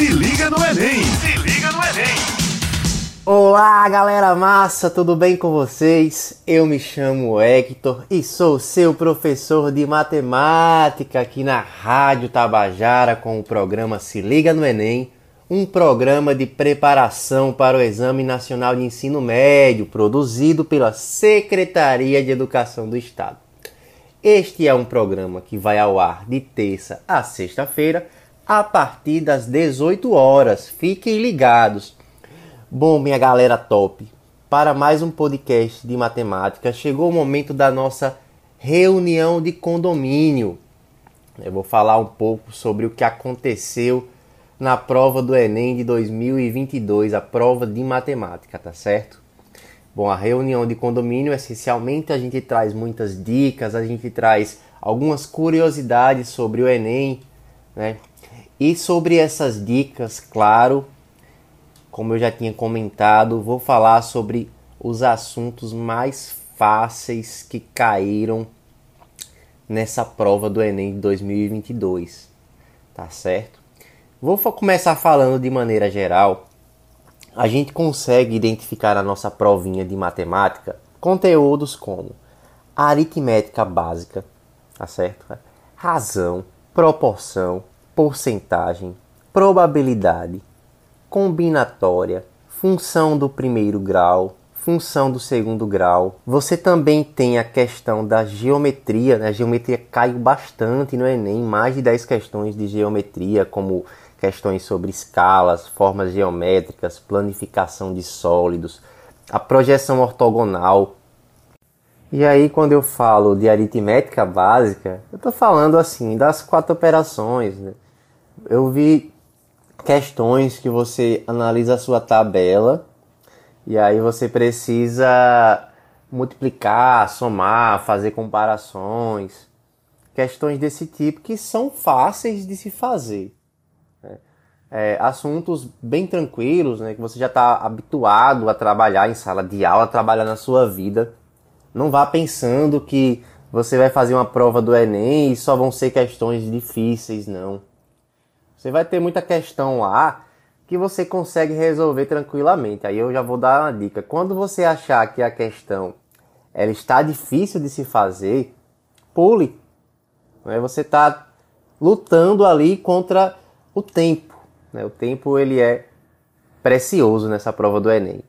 Se liga no Enem! Se liga no Enem! Olá, galera massa, tudo bem com vocês? Eu me chamo Hector e sou seu professor de matemática aqui na Rádio Tabajara com o programa Se Liga no Enem, um programa de preparação para o Exame Nacional de Ensino Médio, produzido pela Secretaria de Educação do Estado. Este é um programa que vai ao ar de terça a sexta-feira, a partir das 18 horas. Fiquem ligados. Bom, minha galera top, para mais um podcast de matemática, chegou o momento da nossa reunião de condomínio. Eu vou falar um pouco sobre o que aconteceu na prova do Enem de 2022, a prova de matemática, tá certo? Bom, a reunião de condomínio, essencialmente, a gente traz muitas dicas, a gente traz algumas curiosidades sobre o Enem, né? E sobre essas dicas, claro, como eu já tinha comentado, vou falar sobre os assuntos mais fáceis que caíram nessa prova do Enem de 2022, tá certo? Vou começar falando de maneira geral a gente consegue identificar na nossa provinha de matemática conteúdos como aritmética básica, tá certo? Razão, proporção, porcentagem, probabilidade, combinatória, função do primeiro grau, função do segundo grau. Você também tem a questão da geometria, né? A geometria caiu bastante no Enem, mais de 10 questões de geometria, como questões sobre escalas, formas geométricas, planificação de sólidos, a projeção ortogonal. E aí, quando eu falo de aritmética básica, eu estou falando assim das quatro operações. Né? Eu vi questões que você analisa a sua tabela e aí você precisa multiplicar, somar, fazer comparações, questões desse tipo que são fáceis de se fazer é, assuntos bem tranquilos, né, que você já está habituado a trabalhar em sala de aula, trabalhar na sua vida. Não vá pensando que você vai fazer uma prova do Enem e só vão ser questões difíceis, não. Você vai ter muita questão lá que você consegue resolver tranquilamente. Aí eu já vou dar uma dica. Quando você achar que a questão ela está difícil de se fazer, pule. Né? Você está lutando ali contra o tempo. Né? O tempo ele é precioso nessa prova do Enem.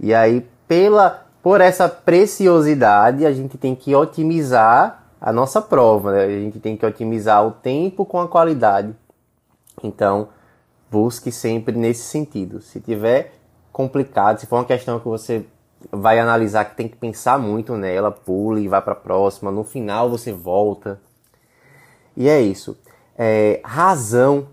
E aí, pela, por essa preciosidade, a gente tem que otimizar a nossa prova. Né? A gente tem que otimizar o tempo com a qualidade. Então, busque sempre nesse sentido. Se tiver complicado, se for uma questão que você vai analisar que tem que pensar muito nela, pule e vá para a próxima. No final você volta. E é isso. É, razão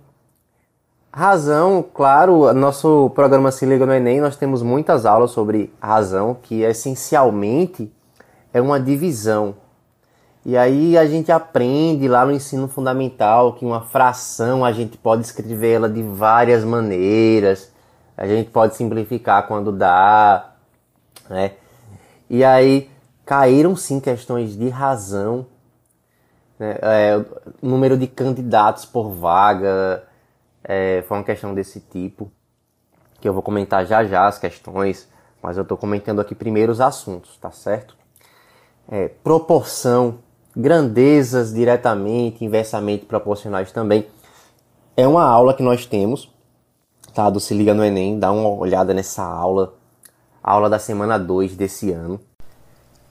Razão, claro, nosso programa Se Liga no Enem, nós temos muitas aulas sobre razão, que essencialmente é uma divisão. E aí a gente aprende lá no ensino fundamental que uma fração a gente pode escrever ela de várias maneiras. A gente pode simplificar quando dá, né? E aí caíram sim questões de razão, né? é, número de candidatos por vaga, é, foi uma questão desse tipo, que eu vou comentar já já as questões, mas eu estou comentando aqui primeiro os assuntos, tá certo? É, proporção, grandezas diretamente, inversamente proporcionais também. É uma aula que nós temos, tá? Do Se Liga no Enem, dá uma olhada nessa aula, aula da semana 2 desse ano.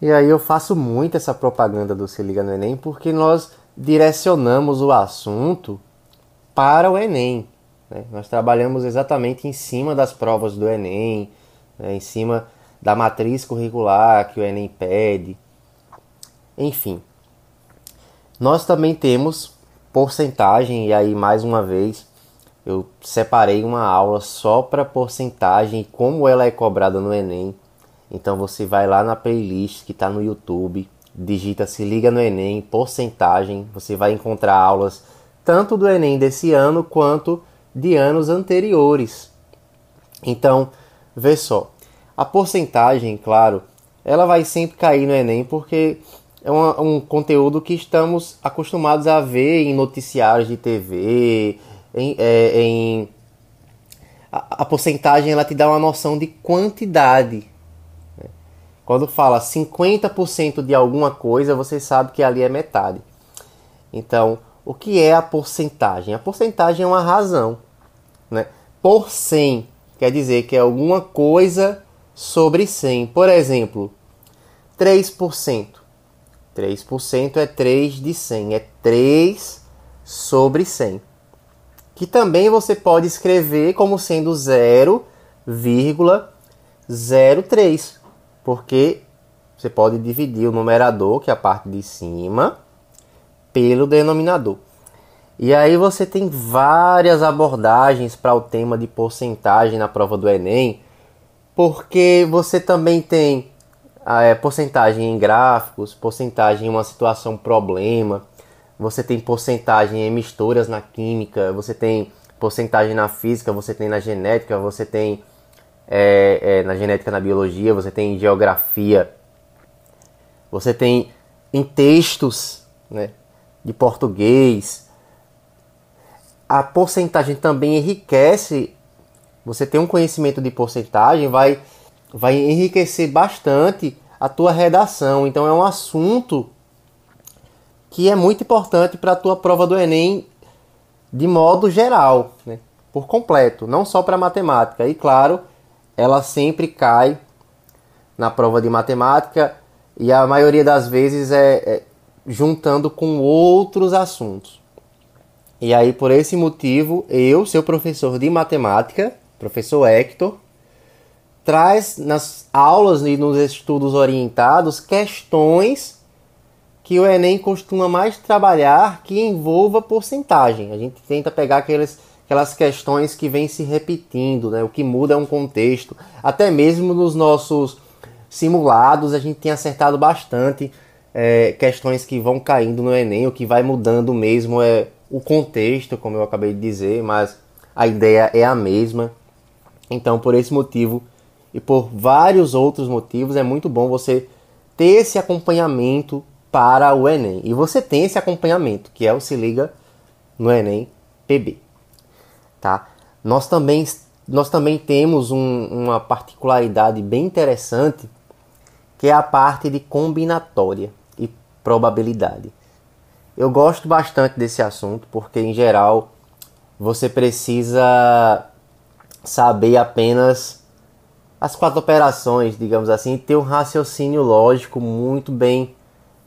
E aí eu faço muito essa propaganda do Se Liga no Enem porque nós direcionamos o assunto para o Enem. Né? Nós trabalhamos exatamente em cima das provas do Enem, né? em cima da matriz curricular que o Enem pede. Enfim, nós também temos porcentagem, e aí mais uma vez eu separei uma aula só para porcentagem e como ela é cobrada no Enem. Então você vai lá na playlist que está no YouTube, digita se liga no Enem, porcentagem, você vai encontrar aulas tanto do Enem desse ano quanto de anos anteriores. Então, vê só, a porcentagem, claro, ela vai sempre cair no Enem porque é um, conteúdo que estamos acostumados a ver em noticiários de TV, em, é, em a, a porcentagem ela te dá uma noção de quantidade. Né? Quando fala 50% de alguma coisa, você sabe que ali é metade. Então, o que é a porcentagem? A porcentagem é uma razão. Né? Por 100 quer dizer que é alguma coisa sobre 100. Por exemplo, 3%. 3% é 3 de 100, é 3 sobre 100. Que também você pode escrever como sendo 0,03, porque você pode dividir o numerador, que é a parte de cima, pelo denominador. E aí você tem várias abordagens para o tema de porcentagem na prova do Enem, porque você também tem é, porcentagem em gráficos, porcentagem em uma situação problema, você tem porcentagem em misturas na química, você tem porcentagem na física, você tem na genética, você tem é, é, na genética na biologia, você tem em geografia, você tem em textos né, de português. A porcentagem também enriquece. Você tem um conhecimento de porcentagem, vai vai enriquecer bastante a tua redação. Então é um assunto que é muito importante para a tua prova do Enem de modo geral, né? por completo, não só para matemática. E claro, ela sempre cai na prova de matemática e a maioria das vezes é, é juntando com outros assuntos. E aí, por esse motivo, eu, seu professor de matemática, professor Hector, traz nas aulas e nos estudos orientados questões que o Enem costuma mais trabalhar que envolva porcentagem. A gente tenta pegar aqueles, aquelas questões que vêm se repetindo, né? o que muda é um contexto. Até mesmo nos nossos simulados a gente tem acertado bastante é, questões que vão caindo no Enem, o que vai mudando mesmo é o contexto, como eu acabei de dizer, mas a ideia é a mesma. Então, por esse motivo, e por vários outros motivos é muito bom você ter esse acompanhamento para o Enem. E você tem esse acompanhamento, que é o Se Liga no Enem PB. Tá? Nós, também, nós também temos um, uma particularidade bem interessante, que é a parte de combinatória e probabilidade. Eu gosto bastante desse assunto, porque em geral você precisa saber apenas as quatro operações, digamos assim, ter um raciocínio lógico muito bem.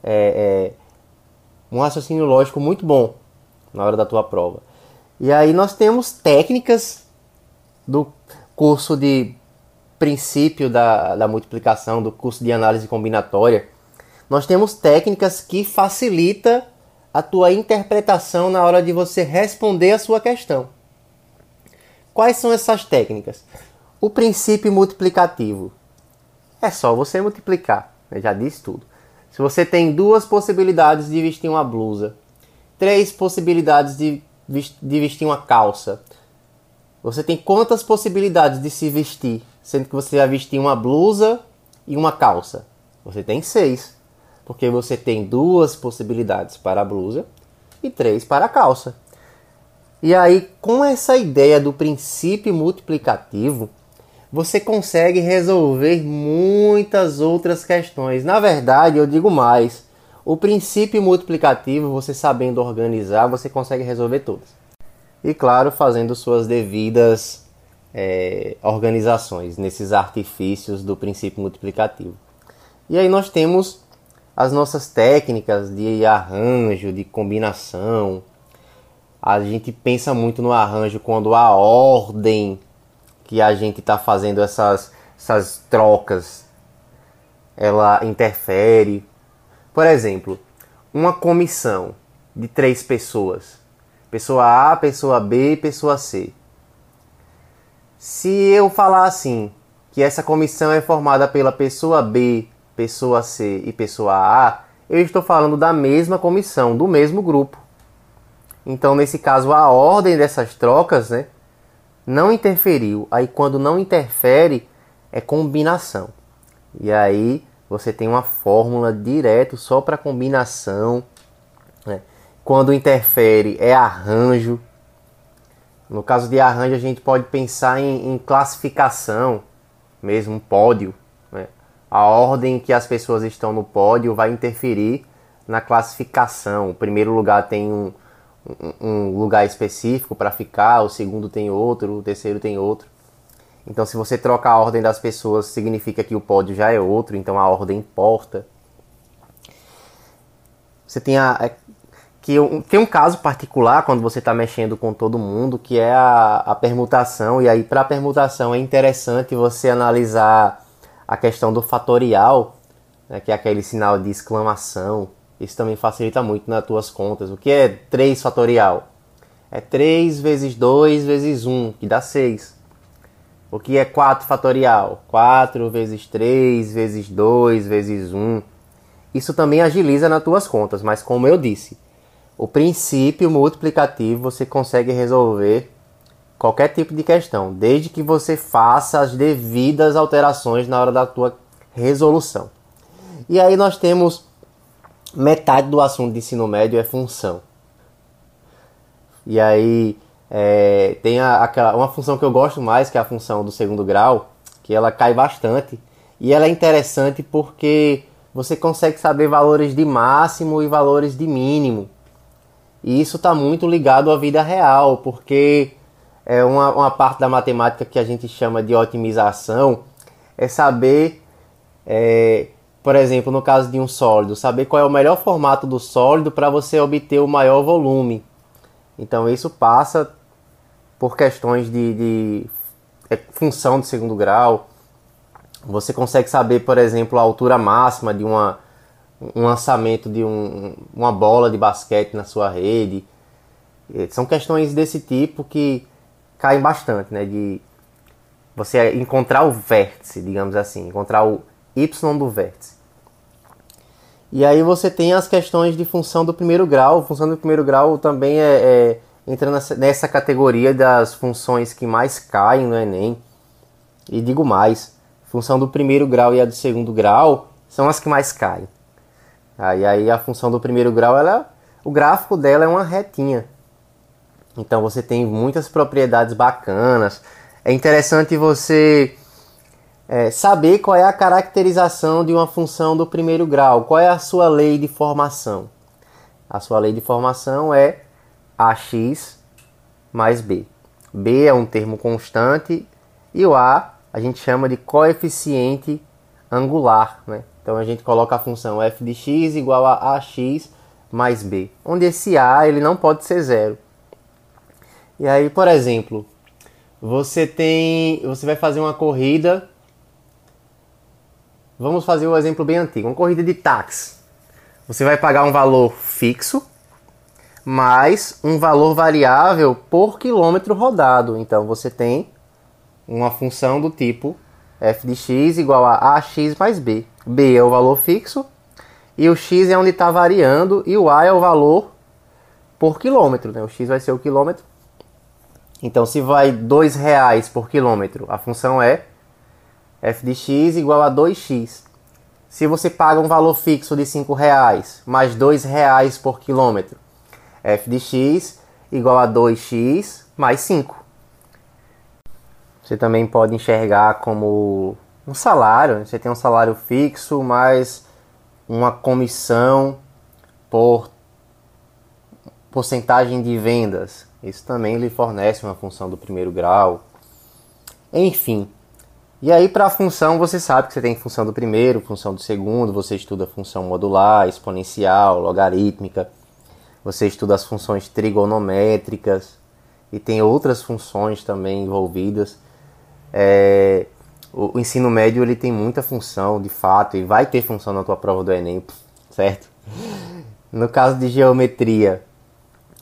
É, é, um raciocínio lógico muito bom na hora da tua prova. E aí nós temos técnicas do curso de princípio da, da multiplicação, do curso de análise combinatória. Nós temos técnicas que facilita a tua interpretação na hora de você responder a sua questão. Quais são essas técnicas? O princípio multiplicativo. É só você multiplicar. Eu já disse tudo. Se você tem duas possibilidades de vestir uma blusa, três possibilidades de, de vestir uma calça, você tem quantas possibilidades de se vestir, sendo que você vai vestir uma blusa e uma calça? Você tem seis, porque você tem duas possibilidades para a blusa e três para a calça. E aí, com essa ideia do princípio multiplicativo, você consegue resolver muitas outras questões. Na verdade, eu digo mais: o princípio multiplicativo, você sabendo organizar, você consegue resolver todas. E claro, fazendo suas devidas é, organizações nesses artifícios do princípio multiplicativo. E aí nós temos as nossas técnicas de arranjo, de combinação. A gente pensa muito no arranjo quando a ordem que a gente está fazendo essas, essas trocas, ela interfere. Por exemplo, uma comissão de três pessoas, pessoa A, pessoa B e pessoa C. Se eu falar assim, que essa comissão é formada pela pessoa B, pessoa C e pessoa A, eu estou falando da mesma comissão, do mesmo grupo. Então, nesse caso, a ordem dessas trocas, né, não interferiu. Aí quando não interfere é combinação. E aí você tem uma fórmula direto só para combinação. Né? Quando interfere é arranjo. No caso de arranjo, a gente pode pensar em, em classificação, mesmo um pódio. Né? A ordem que as pessoas estão no pódio vai interferir na classificação. O primeiro lugar tem um, um, um lugar específico para ficar, o segundo tem outro, o terceiro tem outro. Então, se você troca a ordem das pessoas, significa que o pódio já é outro, então a ordem importa. Você tem a. É, que tem um caso particular quando você está mexendo com todo mundo, que é a, a permutação, e aí para a permutação é interessante você analisar a questão do fatorial, né, que é aquele sinal de exclamação. Isso também facilita muito nas tuas contas. O que é 3 fatorial? É 3 vezes 2 vezes 1, que dá 6. O que é 4 fatorial? 4 vezes 3 vezes 2 vezes 1. Isso também agiliza nas tuas contas, mas como eu disse, o princípio multiplicativo você consegue resolver qualquer tipo de questão, desde que você faça as devidas alterações na hora da tua resolução. E aí nós temos metade do assunto de ensino médio é função. E aí é, tem a, aquela, uma função que eu gosto mais, que é a função do segundo grau, que ela cai bastante. E ela é interessante porque você consegue saber valores de máximo e valores de mínimo. E isso está muito ligado à vida real, porque é uma, uma parte da matemática que a gente chama de otimização é saber, é, por exemplo, no caso de um sólido, saber qual é o melhor formato do sólido para você obter o maior volume. Então isso passa por questões de, de é, função de segundo grau. Você consegue saber, por exemplo, a altura máxima de uma, um lançamento de um, uma bola de basquete na sua rede. São questões desse tipo que caem bastante, né? De você encontrar o vértice, digamos assim, encontrar o y do vértice. E aí você tem as questões de função do primeiro grau. Função do primeiro grau também é, é entra nessa, nessa categoria das funções que mais caem no Enem. E digo mais, função do primeiro grau e a do segundo grau são as que mais caem. Aí, aí a função do primeiro grau, ela, o gráfico dela é uma retinha. Então você tem muitas propriedades bacanas. É interessante você é, saber qual é a caracterização de uma função do primeiro grau, qual é a sua lei de formação. A sua lei de formação é ax mais b. b é um termo constante e o a a gente chama de coeficiente angular. Né? Então a gente coloca a função f de x igual a ax mais b, onde esse a ele não pode ser zero. E aí, por exemplo, você tem, você vai fazer uma corrida. Vamos fazer um exemplo bem antigo, uma corrida de táxi. Você vai pagar um valor fixo mais um valor variável por quilômetro rodado. Então você tem uma função do tipo f de x igual a ax mais b. b é o valor fixo e o x é onde está variando e o a é o valor por quilômetro. Né? O x vai ser o quilômetro. Então se vai R$ reais por quilômetro, a função é f de x igual a 2x. Se você paga um valor fixo de R$ reais mais R$ reais por quilômetro, f de x igual a 2x mais 5. Você também pode enxergar como um salário. Você tem um salário fixo mais uma comissão por porcentagem de vendas. Isso também lhe fornece uma função do primeiro grau. Enfim. E aí para a função você sabe que você tem função do primeiro, função do segundo, você estuda função modular, exponencial, logarítmica você estuda as funções trigonométricas e tem outras funções também envolvidas. É, o, o, ensino médio ele tem muita função, de fato, e vai ter função na tua prova do Enem, certo? No caso de geometria,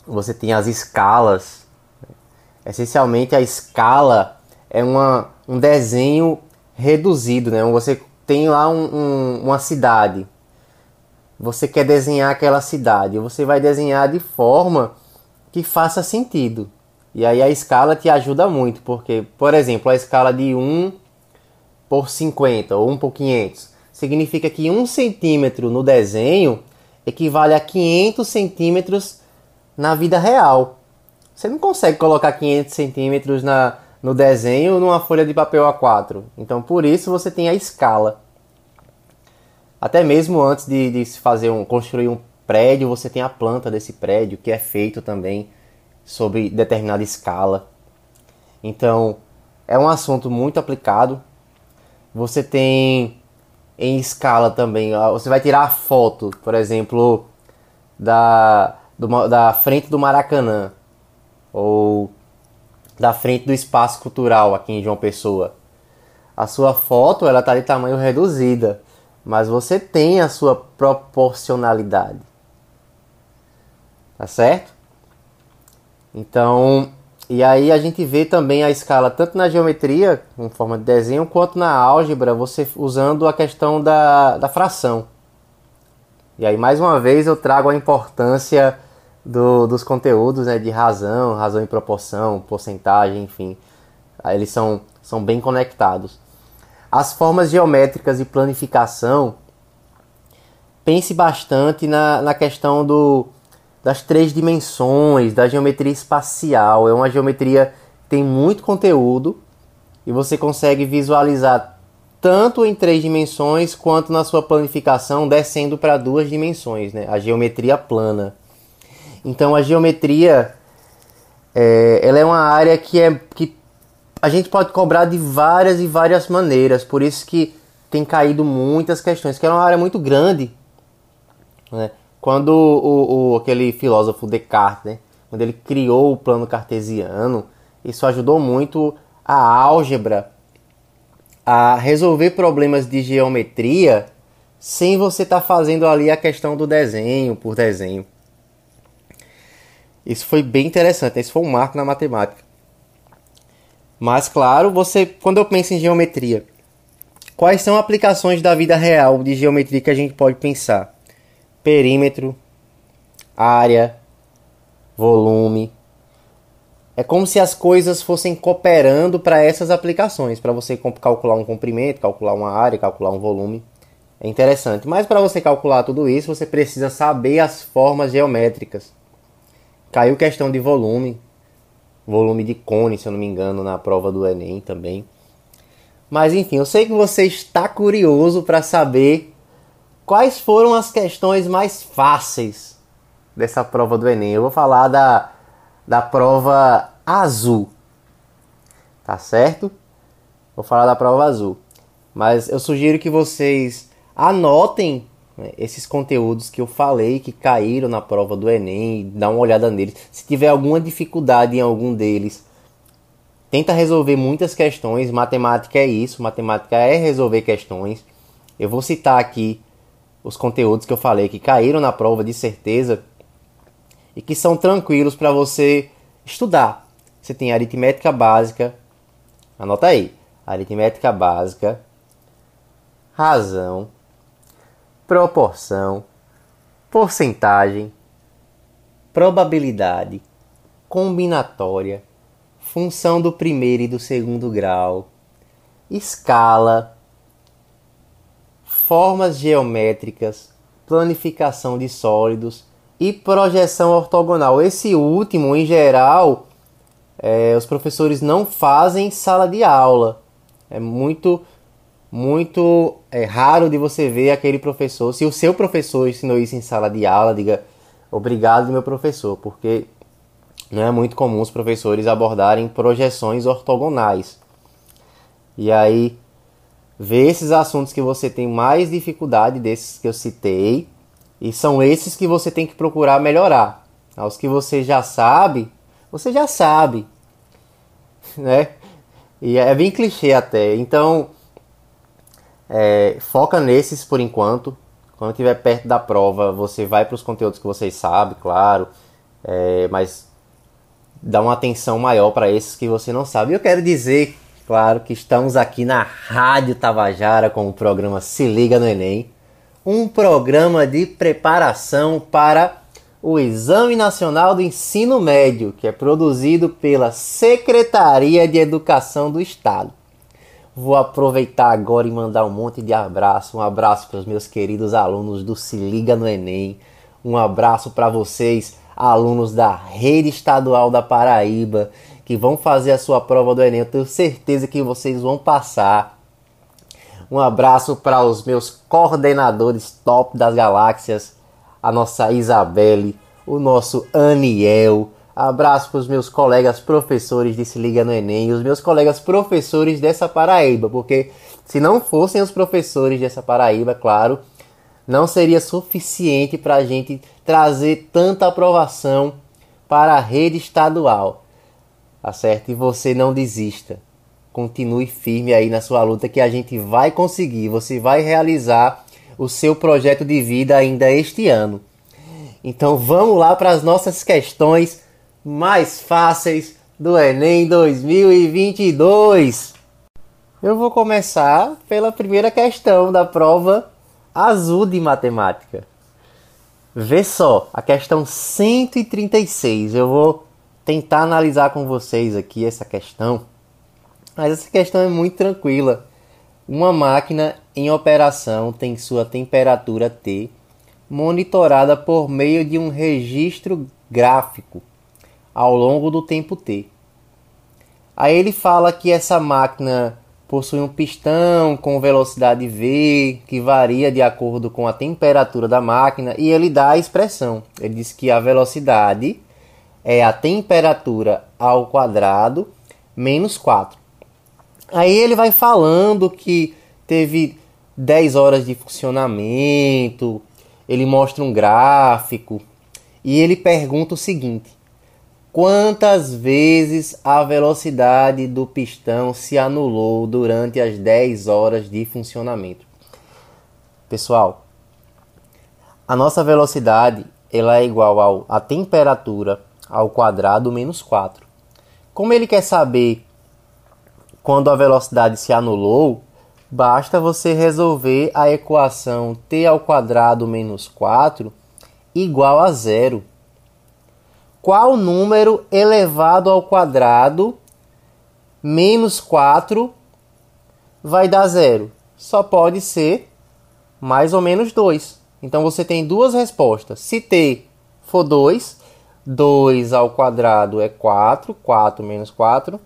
você tem as escalas. Essencialmente, a escala é uma, um desenho reduzido, né? Você tem lá um, um, uma cidade, você quer desenhar aquela cidade, você vai desenhar de forma que faça sentido. E aí a escala te ajuda muito, porque, por exemplo, a escala de 1 por 50 ou 1 por 500 significa que 1 centímetro no desenho equivale a 500 centímetros na vida real. Você não consegue colocar 500 centímetros na, no desenho numa folha de papel A4. Então, por isso você tem a escala. Até mesmo antes de, de se fazer um, construir um prédio, você tem a planta desse prédio, que é feito também sobre determinada escala. Então, é um assunto muito aplicado. Você tem em escala também. Você vai tirar a foto, por exemplo, da, do, da frente do Maracanã ou da frente do espaço cultural aqui em João Pessoa. A sua foto ela está de tamanho reduzida, mas você tem a sua proporcionalidade. Tá certo? Então, e aí a gente vê também a escala tanto na geometria, em forma de desenho, quanto na álgebra, você usando a questão da, da fração. E aí, mais uma vez, eu trago a importância do, dos conteúdos né, de razão, razão em proporção, porcentagem, enfim. Eles são, são bem conectados. As formas geométricas de planificação, pense bastante na, na questão do, das três dimensões, da geometria espacial. É uma geometria que tem muito conteúdo e você consegue visualizar tanto em três dimensões quanto na sua planificação descendo para duas dimensões, né? A geometria plana. Então a geometria é, ela é uma área que é que a gente pode cobrar de várias e várias maneiras, por isso que tem caído muitas questões, que é uma área muito grande, né? Quando o, o, aquele filósofo Descartes, né, quando ele criou o plano cartesiano, isso ajudou muito a álgebra a resolver problemas de geometria sem você estar tá fazendo ali a questão do desenho por desenho. Isso foi bem interessante, esse foi um marco na matemática. Mas claro, você quando eu penso em geometria, quais são aplicações da vida real de geometria que a gente pode pensar? perímetro, área, volume. É como se as coisas fossem cooperando para essas aplicações, para você calcular um comprimento, calcular uma área, calcular um volume. É interessante, mas para você calcular tudo isso, você precisa saber as formas geométricas. Caiu questão de volume, volume de cone, se eu não me engano, na prova do Enem também. Mas enfim, eu sei que você está curioso para saber Quais foram as questões mais fáceis dessa prova do Enem? Eu vou falar da, da prova azul. Tá certo? Vou falar da prova azul. Mas eu sugiro que vocês anotem né, esses conteúdos que eu falei que caíram na prova do Enem, dá uma olhada neles. Se tiver alguma dificuldade em algum deles, tenta resolver muitas questões. Matemática é isso, matemática é resolver questões. Eu vou citar aqui os conteúdos que eu falei que caíram na prova de certeza e que são tranquilos para você estudar. Você tem aritmética básica, anota aí, aritmética básica, razão, proporção, porcentagem, probabilidade, combinatória, função do primeiro e do segundo grau, escala, formas geométricas, planificação de sólidos e projeção ortogonal. Esse último, em geral, é, os professores não fazem sala de aula. É muito, muito é, raro de você ver aquele professor. Se o seu professor ensinou isso em sala de aula, diga obrigado, meu professor, porque não é muito comum os professores abordarem projeções ortogonais. E aí Vê esses assuntos que você tem mais dificuldade desses que eu citei e são esses que você tem que procurar melhorar. Os que você já sabe, você já sabe, né? E é bem clichê até. Então, é, foca nesses por enquanto. Quando estiver perto da prova, você vai para os conteúdos que você sabe, claro. É, mas dá uma atenção maior para esses que você não sabe. Eu quero dizer Claro que estamos aqui na Rádio Tabajara com o programa Se Liga no Enem, um programa de preparação para o Exame Nacional do Ensino Médio, que é produzido pela Secretaria de Educação do Estado. Vou aproveitar agora e mandar um monte de abraço. Um abraço para os meus queridos alunos do Se Liga no Enem. Um abraço para vocês, alunos da rede estadual da Paraíba que vão fazer a sua prova do Enem. Eu tenho certeza que vocês vão passar. Um abraço para os meus coordenadores top das galáxias, a nossa Isabelle, o nosso Aniel. Abraço para os meus colegas professores de Se Liga no Enem e os meus colegas professores dessa Paraíba, porque se não fossem os professores dessa Paraíba, claro, não seria suficiente para a gente trazer tanta aprovação para a rede estadual. Tá certo? E você não desista. Continue firme aí na sua luta que a gente vai conseguir. Você vai realizar o seu projeto de vida ainda este ano. Então vamos lá para as nossas questões mais fáceis do Enem 2022. Eu vou começar pela primeira questão da prova azul de matemática. Vê só, a questão 136. Eu vou tentar analisar com vocês aqui essa questão. Mas essa questão é muito tranquila. Uma máquina em operação tem sua temperatura T monitorada por meio de um registro gráfico ao longo do tempo T. Aí ele fala que essa máquina possui um pistão com velocidade V que varia de acordo com a temperatura da máquina e ele dá a expressão. Ele diz que a velocidade é a temperatura ao quadrado menos 4. Aí ele vai falando que teve 10 horas de funcionamento, ele mostra um gráfico e ele pergunta o seguinte: quantas vezes a velocidade do pistão se anulou durante as 10 horas de funcionamento? Pessoal, a nossa velocidade ela é igual à temperatura ao quadrado menos 4. Como ele quer saber quando a velocidade se anulou, basta você resolver a equação t ao quadrado menos 4 igual a zero. Qual número elevado ao quadrado menos 4 vai dar zero? Só pode ser mais ou menos 2. Então você tem duas respostas. Se t for 2, 2 ao quadrado é 4, 4 menos 4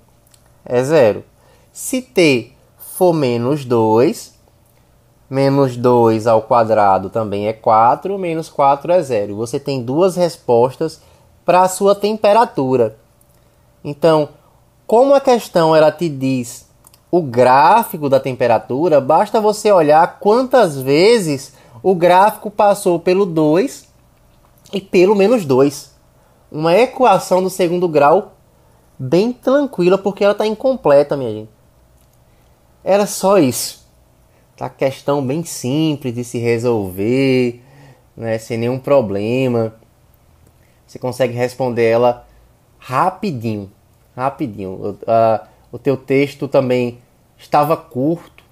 é zero. Se t for menos 2, menos 2 ao quadrado também é 4, menos 4 é zero. Você tem duas respostas para a sua temperatura. Então, como a questão ela te diz o gráfico da temperatura, basta você olhar quantas vezes o gráfico passou pelo 2 e pelo menos 2. Uma equação do segundo grau bem tranquila, porque ela está incompleta, minha gente. Era só isso. Tá questão bem simples de se resolver, né, sem nenhum problema. Você consegue responder ela rapidinho, rapidinho. O, uh, o teu texto também estava curto.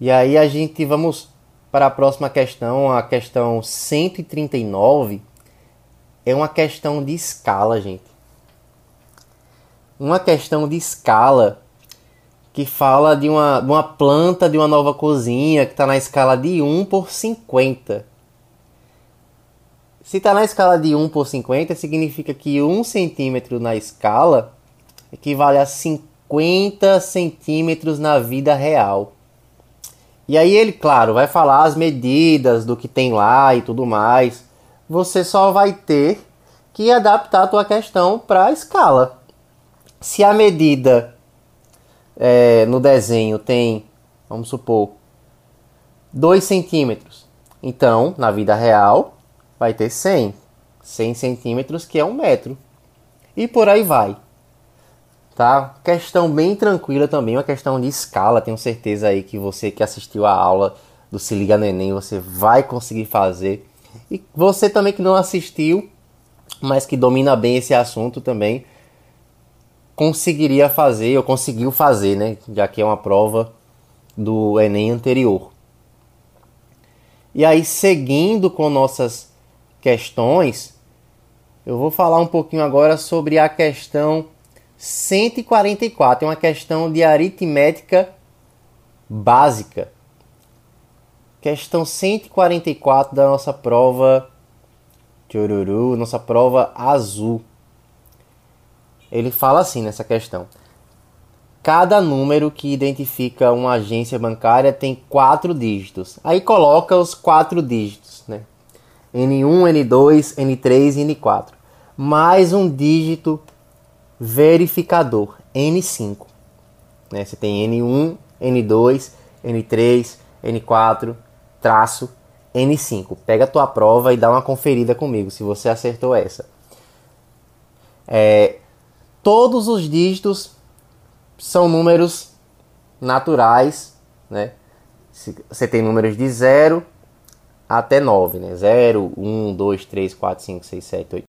E aí a gente vamos para a próxima questão, a questão 139. É uma questão de escala, gente. Uma questão de escala que fala de uma, de uma planta de uma nova cozinha que está na escala de 1 por 50. Se está na escala de 1 por 50, significa que 1 centímetro na escala equivale a 50 centímetros na vida real. E aí ele, claro, vai falar as medidas do que tem lá e tudo mais. Você só vai ter que adaptar a tua questão para a escala. Se a medida é, no desenho tem, vamos supor, 2 centímetros, então na vida real vai ter 100. 100 centímetros que é um metro. E por aí vai. Tá? Questão bem tranquila também, uma questão de escala. Tenho certeza aí que você que assistiu a aula do Se Liga no Enem, você vai conseguir fazer. E você também que não assistiu, mas que domina bem esse assunto também, conseguiria fazer, ou conseguiu fazer, né? Já que é uma prova do Enem anterior. E aí, seguindo com nossas questões, eu vou falar um pouquinho agora sobre a questão 144. É uma questão de aritmética básica. Questão 144 da nossa prova Chururu, nossa prova azul. Ele fala assim nessa questão. Cada número que identifica uma agência bancária tem quatro dígitos. Aí coloca os quatro dígitos, né? N1, N2, N3 e N4. Mais um dígito verificador, N5. Né? Você tem N1, N2, N3, N4, traço N5. Pega a tua prova e dá uma conferida comigo se você acertou essa. É, todos os dígitos são números naturais, né? Você tem números de 0 até 9, né? 0, 1, 2, 3, 4, 5, 6, 7, 8.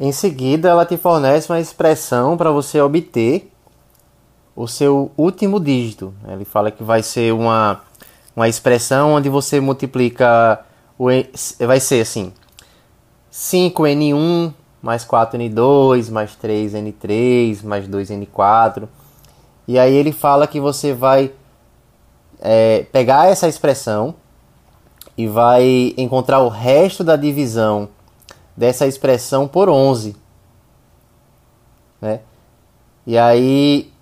Em seguida, ela te fornece uma expressão para você obter o seu último dígito. Ele fala que vai ser uma, uma expressão onde você multiplica o vai ser assim: 5n1 mais 4n2 mais 3n3 mais 2n4. E aí ele fala que você vai é, pegar essa expressão e vai encontrar o resto da divisão dessa expressão por 11. Né? E aí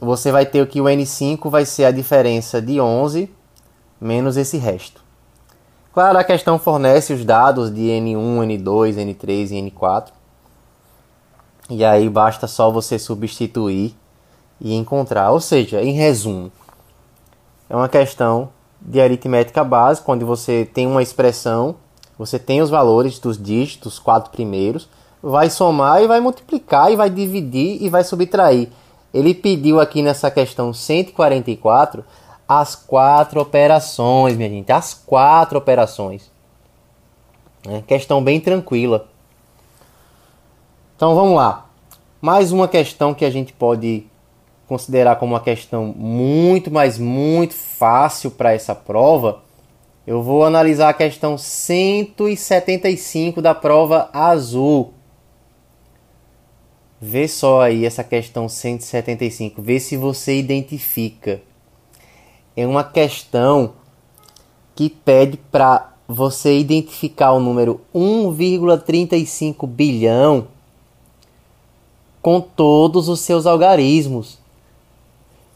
você vai ter que o N5 vai ser a diferença de 11 menos esse resto. Claro, a questão fornece os dados de N1, N2, N3 e N4. E aí basta só você substituir e encontrar. Ou seja, em resumo, é uma questão de aritmética básica, onde você tem uma expressão, você tem os valores dos dígitos, quatro primeiros, vai somar e vai multiplicar e vai dividir e vai subtrair. Ele pediu aqui nessa questão 144 as quatro operações, minha gente, as quatro operações. É, questão bem tranquila. Então vamos lá. Mais uma questão que a gente pode considerar como uma questão muito, mas muito fácil para essa prova. Eu vou analisar a questão 175 da prova azul. Vê só aí essa questão 175, vê se você identifica. É uma questão que pede para você identificar o número 1,35 bilhão com todos os seus algarismos.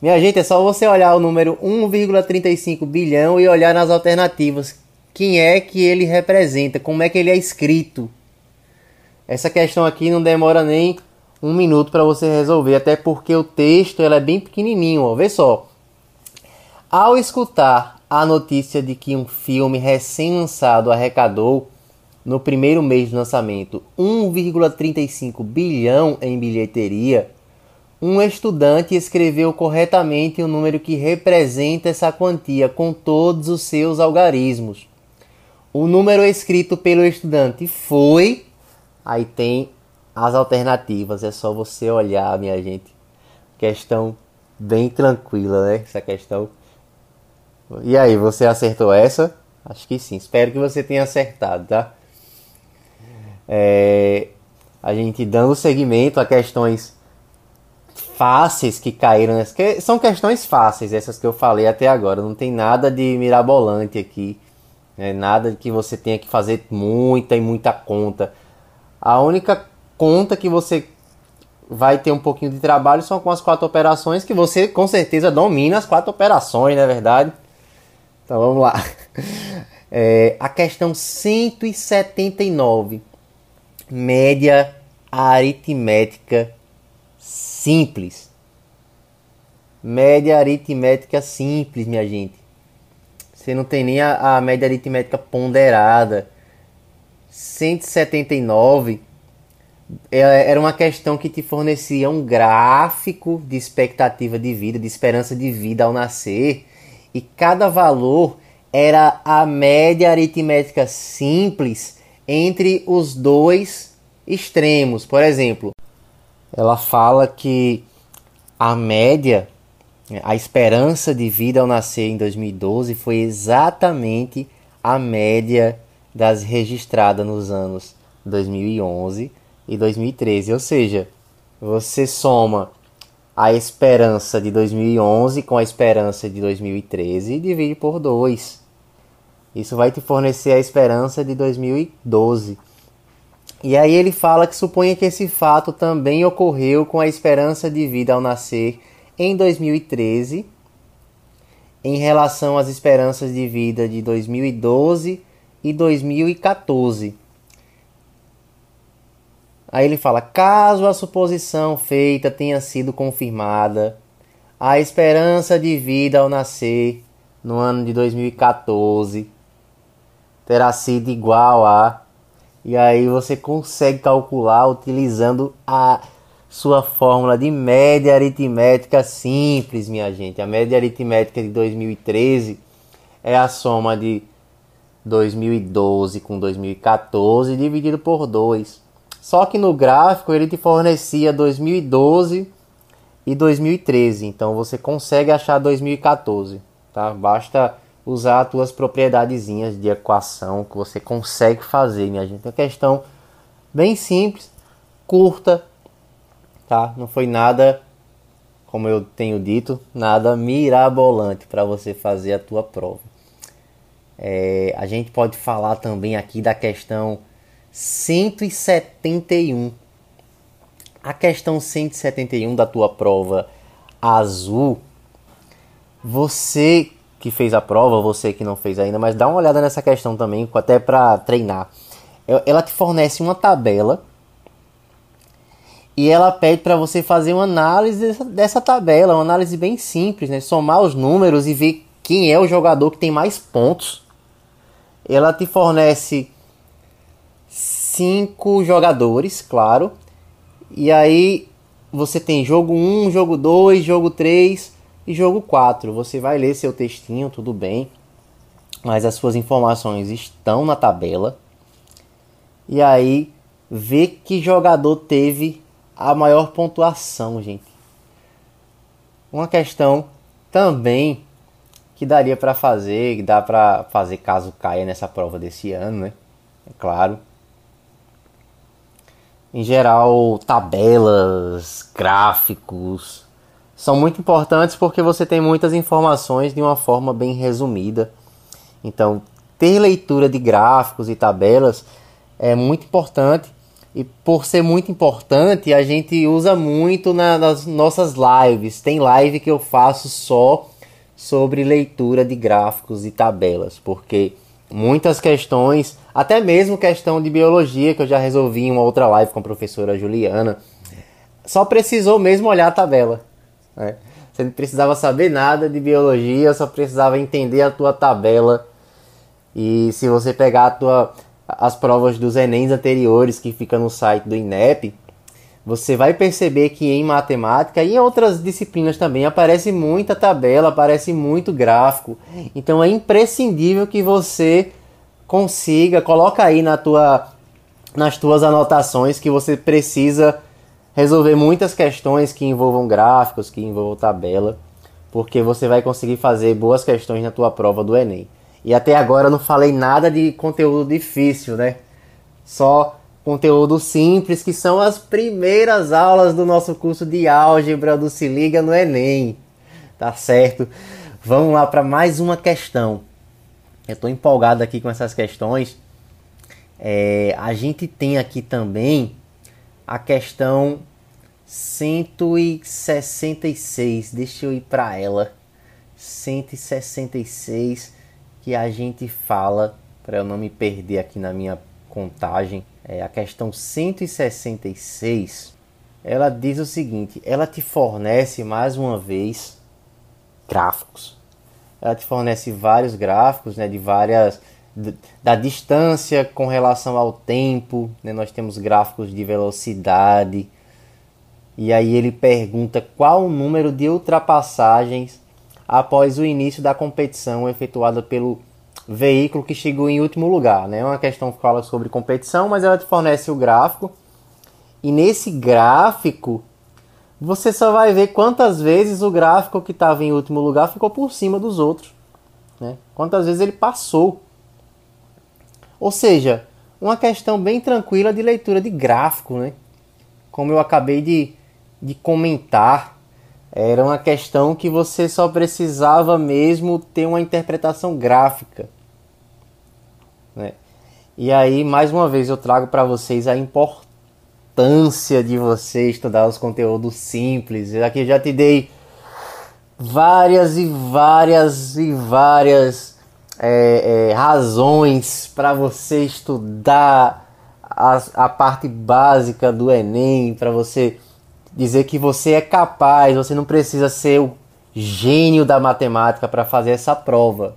Minha gente, é só você olhar o número 1,35 bilhão e olhar nas alternativas. Quem é que ele representa? Como é que ele é escrito? Essa questão aqui não demora nem um minuto para você resolver, até porque o texto ela é bem pequenininho, ó. Vê só. Ao escutar a notícia de que um filme recém-lançado arrecadou no primeiro mês de lançamento 1,35 bilhão em bilheteria, um estudante escreveu corretamente o número que representa essa quantia com todos os seus algarismos. O número escrito pelo estudante foi. Aí tem as alternativas. É só você olhar, minha gente. Questão bem tranquila, né? Essa questão. E aí, você acertou essa? Acho que sim. Espero que você tenha acertado, tá? É, a gente dando seguimento a questões fáceis que caíram nessa. Que são questões fáceis essas que eu falei até agora. Não tem nada de mirabolante aqui. Né? Nada que você tenha que fazer muita e muita conta. A única conta que você vai ter um pouquinho de trabalho são com as quatro operações que você com certeza domina as quatro operações, não é verdade? Então vamos lá. É, a questão 179. Média aritmética simples. Média aritmética simples, minha gente. Você não tem nem a, a média aritmética ponderada. 179 é, era uma questão que te fornecia um gráfico de expectativa de vida, de esperança de vida ao nascer, e cada valor era a média aritmética simples entre os dois extremos. Por exemplo, ela fala que a média, a esperança de vida ao nascer em 2012 foi exatamente a média das registradas nos anos 2011 e 2013. Ou seja, você soma a esperança de 2011 com a esperança de 2013 e divide por 2. Isso vai te fornecer a esperança de 2012. E aí ele fala que suponha que esse fato também ocorreu com a esperança de vida ao nascer em 2013, em relação às esperanças de vida de 2012 e 2014. Aí ele fala: caso a suposição feita tenha sido confirmada, a esperança de vida ao nascer no ano de 2014 terá sido igual a. E aí você consegue calcular utilizando a sua fórmula de média aritmética simples, minha gente. A média aritmética de 2013 é a soma de 2012 com 2014 dividido por 2. Só que no gráfico ele te fornecia 2012 e 2013, então você consegue achar 2014, tá? Basta usar as tuas propriedadezinhas de equação que você consegue fazer, minha gente. É uma questão bem simples, curta, tá? Não foi nada, como eu tenho dito, nada mirabolante para você fazer a tua prova. É, a gente pode falar também aqui da questão 171. A questão 171 da tua prova azul, você que fez a prova, você que não fez ainda, mas dá uma olhada nessa questão também, até para treinar. Ela te fornece uma tabela e ela pede para você fazer uma análise dessa, tabela, uma análise bem simples, né? Somar os números e ver quem é o jogador que tem mais pontos. Ela te fornece cinco jogadores, claro. E aí você tem jogo 1, jogo 2, jogo 3 e jogo 4. Você vai ler seu textinho, tudo bem. Mas as suas informações estão na tabela. E aí vê que jogador teve a maior pontuação, gente. Uma questão também que daria para fazer, que dá para fazer caso caia nessa prova desse ano, né? É claro em geral, tabelas, gráficos são muito importantes porque você tem muitas informações de uma forma bem resumida. Então, ter leitura de gráficos e tabelas é muito importante e por ser muito importante, a gente usa muito na, nas nossas lives. Tem live que eu faço só sobre leitura de gráficos e tabelas, porque muitas questões, até mesmo questão de biologia, que eu já resolvi em uma outra live com a professora Juliana, só precisou mesmo olhar a tabela. Né? Você não precisava saber nada de biologia, só precisava entender a tua tabela. E se você pegar tua, as provas dos Enems anteriores que fica no site do INEP, você vai perceber que em matemática e em outras disciplinas também aparece muita tabela, aparece muito gráfico. Então é imprescindível que você consiga, coloca aí na tua, nas tuas anotações que você precisa resolver muitas questões que envolvam gráficos, que envolvam tabela, porque você vai conseguir fazer boas questões na tua prova do Enem. E até agora eu não falei nada de conteúdo difícil, né? Só conteúdo simples, que são as primeiras aulas do nosso curso de álgebra do Se Liga no Enem. Tá certo? Vamos lá para mais uma questão. Eu estou empolgado aqui com essas questões. É, a gente tem aqui também a questão 166. Deixa eu ir para ela. 166 que a gente fala para eu não me perder aqui na minha contagem é, a questão 166, ela diz o seguinte: ela te fornece mais uma vez gráficos. Ela te fornece vários gráficos, né, de várias da distância com relação ao tempo, né? Nós temos gráficos de velocidade. E aí ele pergunta qual o número de ultrapassagens após o início da competição efetuada pelo veículo que chegou em último lugar. Né? É uma questão que fala sobre competição, mas ela te fornece o gráfico. E nesse gráfico, você só vai ver quantas vezes o gráfico que estava em último lugar ficou por cima dos outros. Né? Quantas vezes ele passou. Ou seja, uma questão bem tranquila de leitura de gráfico. Né? Como eu acabei de, de comentar, era uma questão que você só precisava mesmo ter uma interpretação gráfica. E aí, mais uma vez, eu trago para vocês a importância de você estudar os conteúdos simples. Aqui já te dei várias e várias e várias é, é, razões para você estudar a, a parte básica do Enem, para você dizer que você é capaz, você não precisa ser o gênio da matemática para fazer essa prova.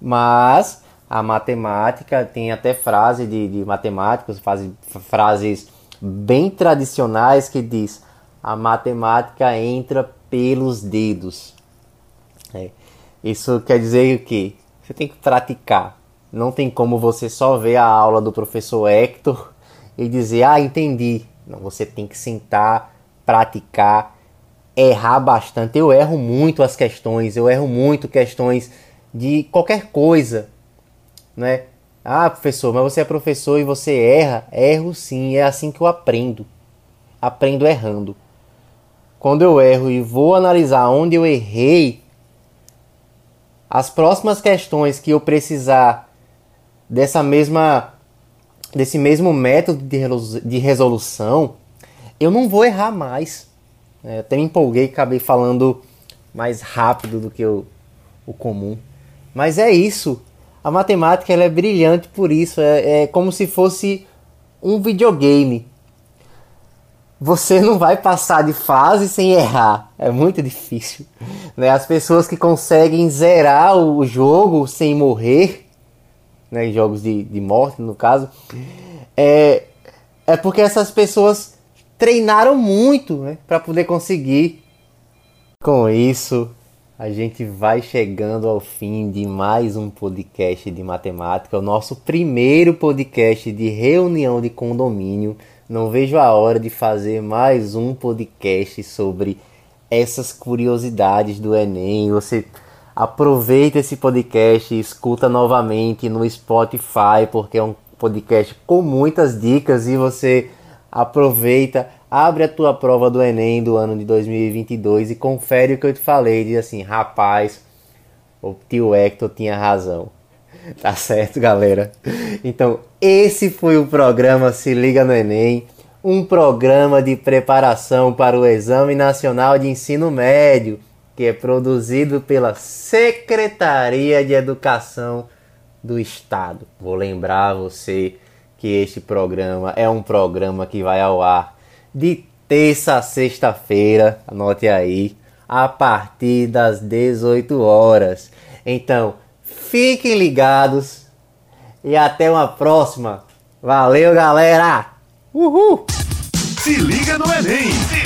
Mas a matemática tem até frase de, de matemáticos, faz, frases bem tradicionais que diz a matemática entra pelos dedos. É. Isso quer dizer o que? Você tem que praticar. Não tem como você só ver a aula do professor Hector e dizer, ah, entendi. Não, você tem que sentar, praticar, errar bastante. Eu erro muito as questões, eu erro muito questões de qualquer coisa, né? Ah, professor, mas você é professor e você erra? Erro sim, é assim que eu aprendo. Aprendo errando. Quando eu erro e vou analisar onde eu errei, as próximas questões que eu precisar dessa mesma desse mesmo método de resolução, eu não vou errar mais. É, até me empolguei e acabei falando mais rápido do que o, o comum. Mas é isso. A matemática ela é brilhante por isso. É, é como se fosse um videogame. Você não vai passar de fase sem errar. É muito difícil. Né? As pessoas que conseguem zerar o jogo sem morrer, né? jogos de, de morte no caso, é, é porque essas pessoas treinaram muito né? para poder conseguir. Com isso, a gente vai chegando ao fim de mais um podcast de matemática, o nosso primeiro podcast de reunião de condomínio. Não vejo a hora de fazer mais um podcast sobre essas curiosidades do Enem. Você aproveita esse podcast e escuta novamente no Spotify, porque é um podcast com muitas dicas e você aproveita, abre a tua prova do Enem do ano de 2022 e confere o que eu te falei, diz assim, rapaz, o tio Hector tinha razão. Tá certo, galera? Então, esse foi o programa Se Liga no Enem, um programa de preparação para o Exame Nacional de Ensino Médio, que é produzido pela Secretaria de Educação do Estado. Vou lembrar você que este programa é um programa que vai ao ar de terça a sexta-feira, anote aí, a partir das 18 horas. Então, fiquem ligados e até uma próxima. Valeu, galera! Uhul! Se liga no Enem!